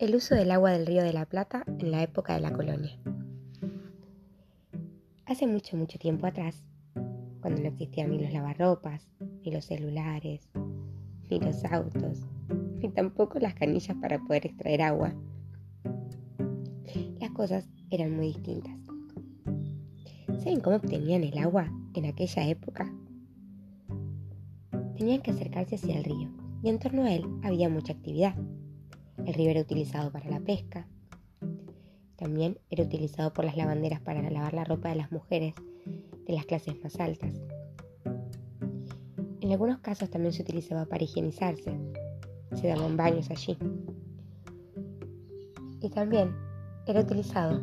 El uso del agua del río de la Plata en la época de la colonia. Hace mucho, mucho tiempo atrás, cuando no existían ni los lavarropas, ni los celulares, ni los autos, ni tampoco las canillas para poder extraer agua, las cosas eran muy distintas. ¿Saben cómo obtenían el agua en aquella época? Tenían que acercarse hacia el río y en torno a él había mucha actividad. El río era utilizado para la pesca. También era utilizado por las lavanderas para lavar la ropa de las mujeres de las clases más altas. En algunos casos también se utilizaba para higienizarse. Se daban baños allí. Y también era utilizado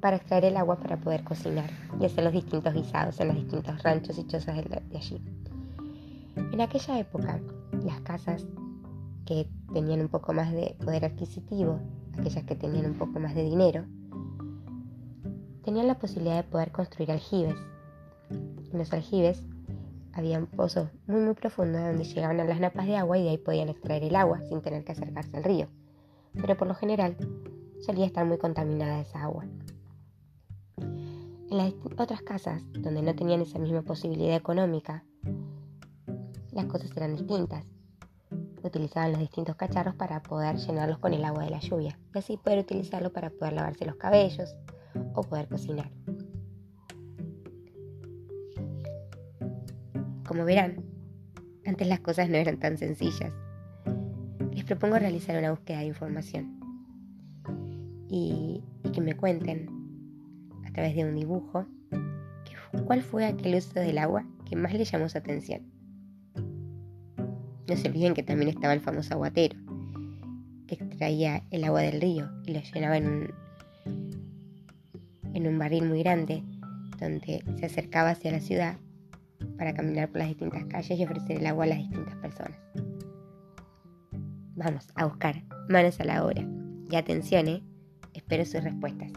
para extraer el agua para poder cocinar y hacer los distintos guisados en los distintos ranchos y chozas de allí. En aquella época, las casas que tenían un poco más de poder adquisitivo, aquellas que tenían un poco más de dinero, tenían la posibilidad de poder construir aljibes. En los aljibes habían pozos muy muy profundos donde llegaban a las napas de agua y de ahí podían extraer el agua sin tener que acercarse al río. Pero por lo general solía estar muy contaminada esa agua. En las otras casas, donde no tenían esa misma posibilidad económica, las cosas eran distintas utilizaban los distintos cacharros para poder llenarlos con el agua de la lluvia y así poder utilizarlo para poder lavarse los cabellos o poder cocinar. Como verán, antes las cosas no eran tan sencillas. Les propongo realizar una búsqueda de información y, que me cuenten a través de un dibujo cuál fue aquel uso del agua que más le llamó su atención. No se olviden que también estaba el famoso aguatero, que extraía el agua del río y lo llenaba en un, en un barril muy grande, donde se acercaba hacia la ciudad para caminar por las distintas calles y ofrecer el agua a las distintas personas. Vamos a buscar manos a la obra. Y atención, ¿eh? espero sus respuestas.